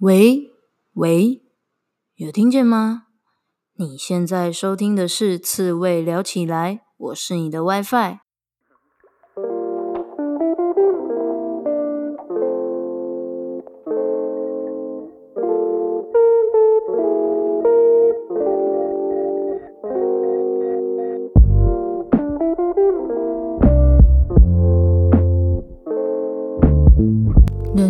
喂喂，有听见吗？你现在收听的是刺猬聊起来，我是你的 WiFi。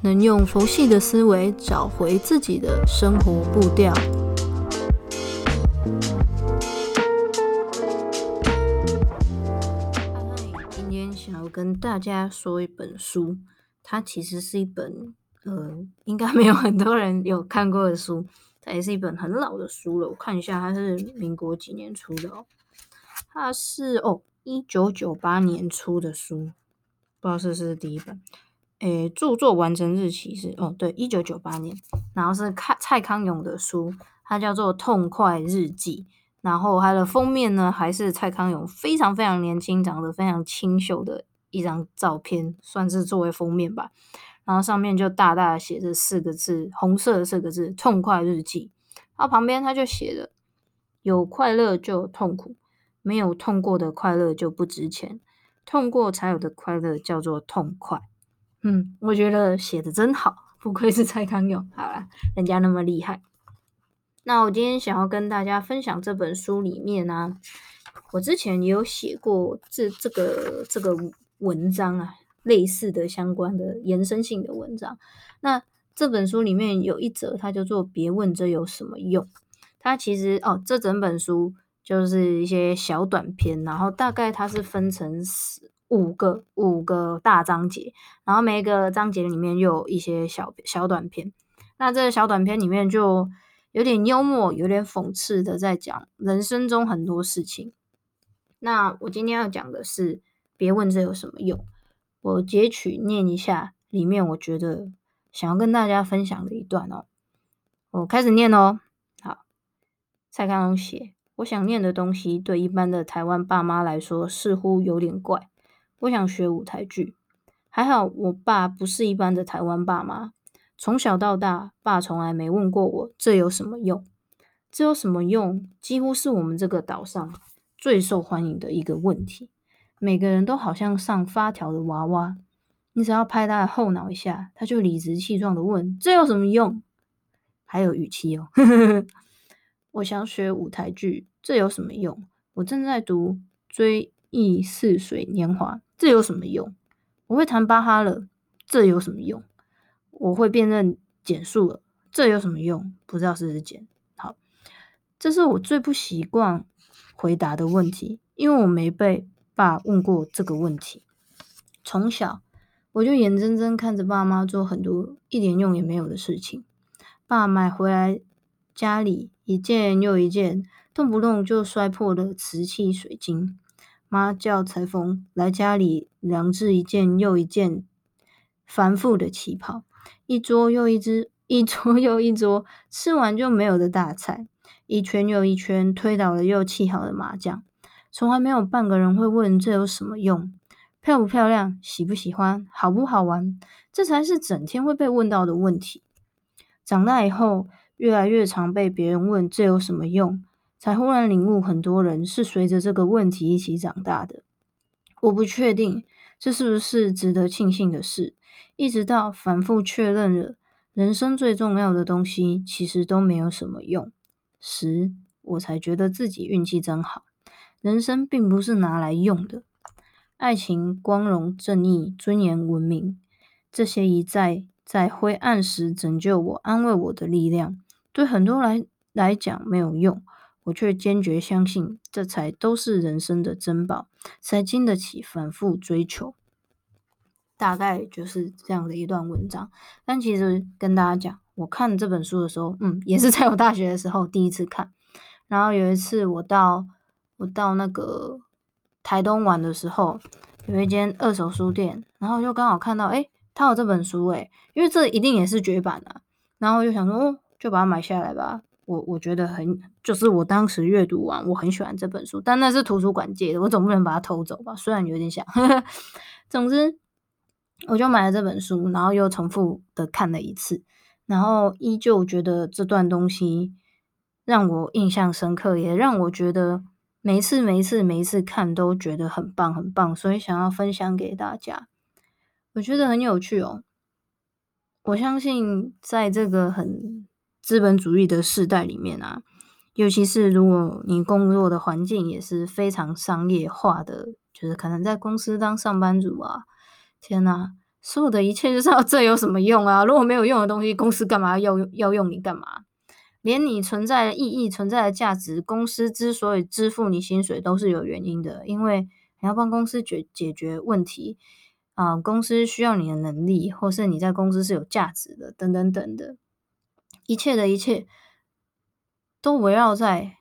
能用佛系的思维找回自己的生活步调。嗨今天想要跟大家说一本书，它其实是一本呃，应该没有很多人有看过的书，它也是一本很老的书了。我看一下，它是民国几年出的哦？它是哦，一九九八年出的书，不知道是不是第一本。诶，著作完成日期是哦，对，一九九八年。然后是看蔡康永的书，它叫做《痛快日记》。然后它的封面呢，还是蔡康永非常非常年轻、长得非常清秀的一张照片，算是作为封面吧。然后上面就大大的写着四个字，红色的四个字“痛快日记”。然后旁边他就写了：“有快乐就有痛苦，没有痛过的快乐就不值钱，痛过才有的快乐叫做痛快。”嗯，我觉得写的真好，不愧是蔡康永。好啦，人家那么厉害。那我今天想要跟大家分享这本书里面呢、我之前也有写过这这个这个文章啊，类似的相关的延伸性的文章。那这本书里面有一则，它叫做“别问这有什么用”。它其实哦，这整本书就是一些小短篇，然后大概它是分成十。五个五个大章节，然后每一个章节里面又有一些小小短篇。那这个小短篇里面就有点幽默，有点讽刺的在讲人生中很多事情。那我今天要讲的是，别问这有什么用。我截取念一下里面我觉得想要跟大家分享的一段哦。我开始念哦。好，蔡康永写：我想念的东西对一般的台湾爸妈来说似乎有点怪。我想学舞台剧，还好我爸不是一般的台湾爸妈。从小到大，爸从来没问过我这有什么用。这有什么用？几乎是我们这个岛上最受欢迎的一个问题。每个人都好像上发条的娃娃，你只要拍他的后脑一下，他就理直气壮的问：“这有什么用？”还有语气哦。我想学舞台剧，这有什么用？我正在读追忆似水年华。这有什么用？我会弹巴哈了，这有什么用？我会辨认减数了，这有什么用？不知道是不是减。好，这是我最不习惯回答的问题，因为我没被爸问过这个问题。从小我就眼睁睁看着爸妈做很多一点用也没有的事情。爸买回来家里一件又一件，动不动就摔破了瓷器水晶。妈叫裁缝来家里量制一件又一件繁复的旗袍，一桌又一只，一桌又一桌，吃完就没有的大菜，一圈又一圈推倒了又砌好的麻将，从来没有半个人会问这有什么用，漂不漂亮，喜不喜欢，好不好玩，这才是整天会被问到的问题。长大以后，越来越常被别人问这有什么用。才忽然领悟，很多人是随着这个问题一起长大的。我不确定这是不是值得庆幸的事。一直到反复确认了人生最重要的东西其实都没有什么用时，我才觉得自己运气真好。人生并不是拿来用的。爱情、光荣、正义、尊严、文明，这些一再在灰暗时拯救我、安慰我的力量，对很多人来来讲没有用。我却坚决相信，这才都是人生的珍宝，才经得起反复追求。大概就是这样的一段文章。但其实跟大家讲，我看这本书的时候，嗯，也是在我大学的时候第一次看。然后有一次我到我到那个台东玩的时候，有一间二手书店，然后就刚好看到，诶，他有这本书，诶，因为这一定也是绝版啊。然后我就想说，哦，就把它买下来吧。我我觉得很，就是我当时阅读完，我很喜欢这本书，但那是图书馆借的，我总不能把它偷走吧？虽然有点想，呵呵，总之我就买了这本书，然后又重复的看了一次，然后依旧觉得这段东西让我印象深刻，也让我觉得每一次、每一次、每一次看都觉得很棒、很棒，所以想要分享给大家。我觉得很有趣哦，我相信在这个很。资本主义的世代里面啊，尤其是如果你工作的环境也是非常商业化的，就是可能在公司当上班族啊，天哪，所有的一切就是要 这有什么用啊？如果没有用的东西，公司干嘛要要用你干嘛？连你存在的意义、存在的价值，公司之所以支付你薪水都是有原因的，因为你要帮公司解解决问题啊，公司需要你的能力，或是你在公司是有价值的，等等等的。一切的一切都围绕在，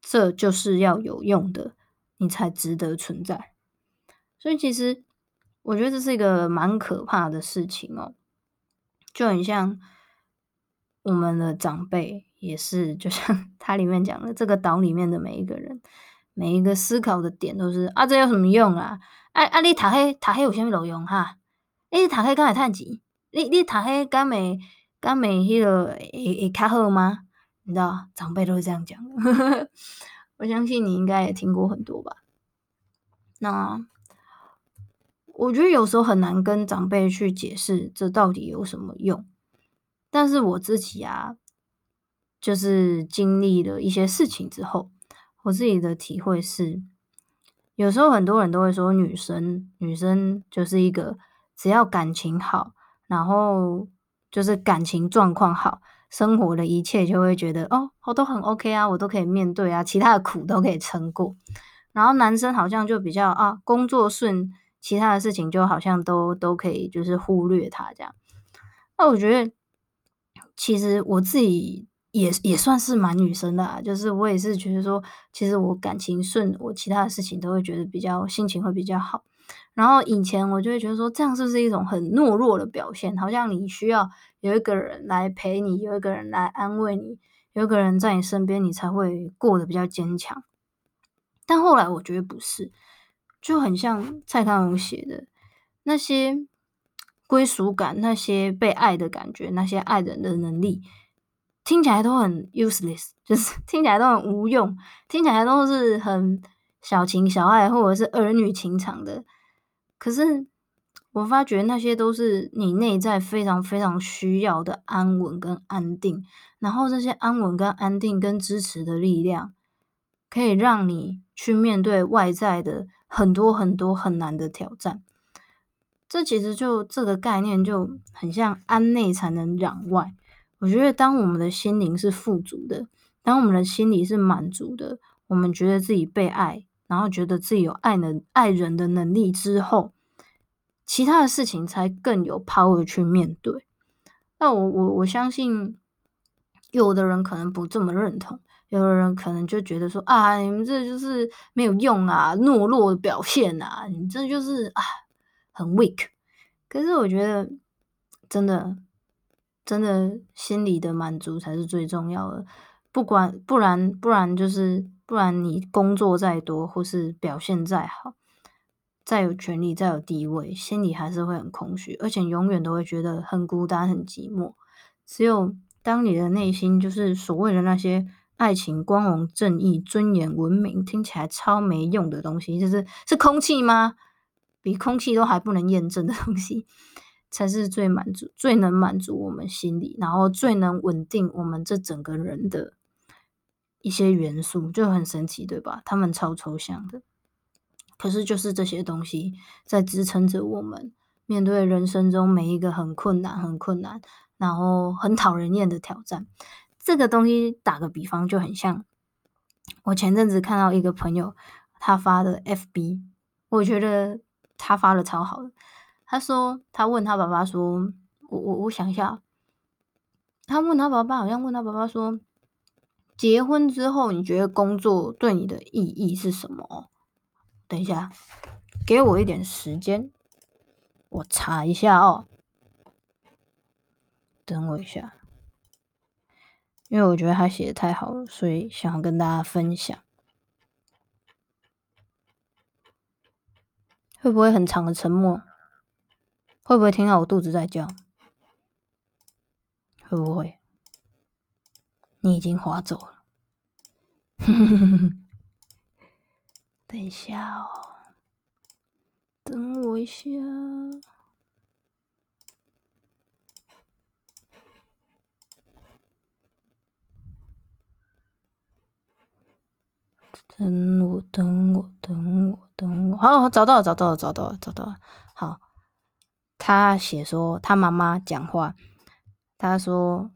这就是要有用的，你才值得存在。所以其实我觉得这是一个蛮可怕的事情哦，就很像我们的长辈也是，就像它里面讲的，这个岛里面的每一个人，每一个思考的点都是啊，这有什么用啊？啊啊，你塔黑塔黑有啥路用哈？你塔黑敢会赚钱？你你塔黑敢会？刚美迄个会会较好吗？你知道长辈都是这样讲，我相信你应该也听过很多吧。那我觉得有时候很难跟长辈去解释这到底有什么用，但是我自己啊，就是经历了一些事情之后，我自己的体会是，有时候很多人都会说女生女生就是一个只要感情好，然后。就是感情状况好，生活的一切就会觉得哦，我都很 OK 啊，我都可以面对啊，其他的苦都可以撑过。然后男生好像就比较啊，工作顺，其他的事情就好像都都可以，就是忽略他这样。那我觉得，其实我自己也也算是蛮女生的啊，就是我也是觉得说，其实我感情顺，我其他的事情都会觉得比较心情会比较好。然后以前我就会觉得说，这样是不是一种很懦弱的表现？好像你需要有一个人来陪你，有一个人来安慰你，有一个人在你身边，你才会过得比较坚强。但后来我觉得不是，就很像蔡康永写的那些归属感、那些被爱的感觉、那些爱人的能力，听起来都很 useless，就是听起来都很无用，听起来都是很小情小爱或者是儿女情长的。可是，我发觉那些都是你内在非常非常需要的安稳跟安定，然后这些安稳跟安定跟支持的力量，可以让你去面对外在的很多很多很难的挑战。这其实就这个概念就很像安内才能攘外。我觉得，当我们的心灵是富足的，当我们的心里是满足的，我们觉得自己被爱。然后觉得自己有爱能爱人的能力之后，其他的事情才更有 power 去面对。那我我我相信，有的人可能不这么认同，有的人可能就觉得说啊，你们这就是没有用啊，懦弱的表现啊，你这就是啊很 weak。可是我觉得，真的真的心里的满足才是最重要的，不管不然不然就是。不然你工作再多，或是表现再好，再有权力、再有地位，心里还是会很空虚，而且永远都会觉得很孤单、很寂寞。只有当你的内心就是所谓的那些爱情、光荣、正义、尊严、文明，听起来超没用的东西，就是是空气吗？比空气都还不能验证的东西，才是最满足、最能满足我们心里，然后最能稳定我们这整个人的。一些元素就很神奇，对吧？他们超抽象的，可是就是这些东西在支撑着我们面对人生中每一个很困难、很困难，然后很讨人厌的挑战。这个东西打个比方就很像，我前阵子看到一个朋友他发的 FB，我觉得他发的超好的。他说他问他爸爸说：“我我我想一下，他问他爸爸，好像问他爸爸说：“结婚之后，你觉得工作对你的意义是什么？”等一下，给我一点时间，我查一下哦。等我一下，因为我觉得他写的太好了，所以想要跟大家分享。会不会很长的沉默？会不会听到我肚子在叫？会不会？你已经划走了。等一下哦，等我一下。等我，等我，等我，等我。好，好，找到了，找到了，找到了，找到了。好，他写说他妈妈讲话。他说：“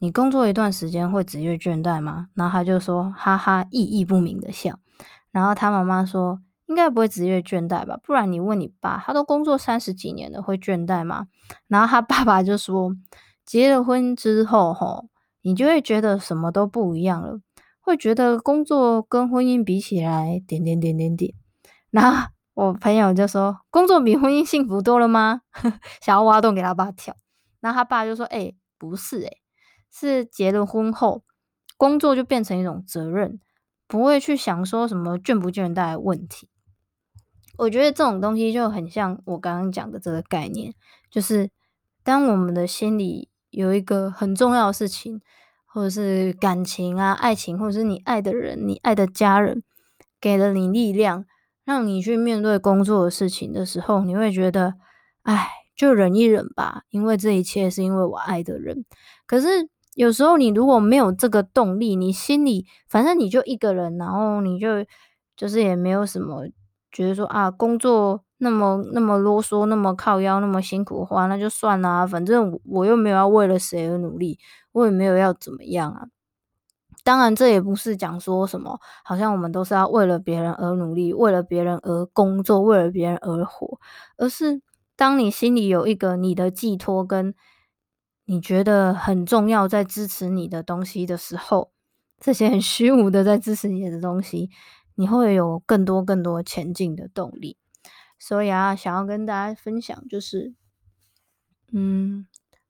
你工作一段时间会职业倦怠吗？”然后他就说：“哈哈，意义不明的笑。”然后他妈妈说：“应该不会职业倦怠吧？不然你问你爸，他都工作三十几年了，会倦怠吗？”然后他爸爸就说：“结了婚之后，吼，你就会觉得什么都不一样了，会觉得工作跟婚姻比起来，点点点点点。”然后我朋友就说：“工作比婚姻幸福多了吗？” 想要挖洞给他爸跳。然后他爸就说：“哎。”不是诶、欸，是结了婚后，工作就变成一种责任，不会去想说什么倦不倦怠的问题。我觉得这种东西就很像我刚刚讲的这个概念，就是当我们的心里有一个很重要的事情，或者是感情啊、爱情，或者是你爱的人、你爱的家人，给了你力量，让你去面对工作的事情的时候，你会觉得，哎。就忍一忍吧，因为这一切是因为我爱的人。可是有时候你如果没有这个动力，你心里反正你就一个人，然后你就就是也没有什么觉得说啊，工作那么那么啰嗦，那么靠腰，那么辛苦的话，那就算啦。反正我又没有要为了谁而努力，我也没有要怎么样啊。当然，这也不是讲说什么，好像我们都是要为了别人而努力，为了别人而工作，为了别人而活，而是。当你心里有一个你的寄托，跟你觉得很重要在支持你的东西的时候，这些很虚无的在支持你的东西，你会有更多更多前进的动力。所以啊，想要跟大家分享，就是，嗯，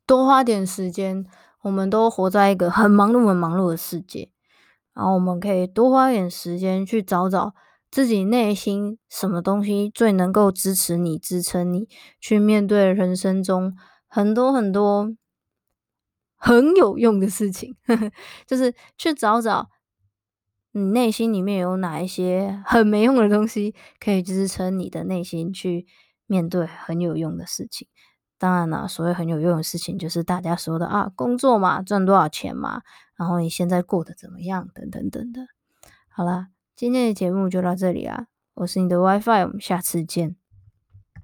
多花点时间，我们都活在一个很忙碌、很忙碌的世界，然后我们可以多花点时间去找找。自己内心什么东西最能够支持你、支撑你去面对人生中很多很多很有用的事情？就是去找找你内心里面有哪一些很没用的东西，可以支撑你的内心去面对很有用的事情。当然了，所谓很有用的事情，就是大家说的啊，工作嘛，赚多少钱嘛，然后你现在过得怎么样，等等等等。好啦。今天的节目就到这里啦，我是你的 WiFi，我们下次见。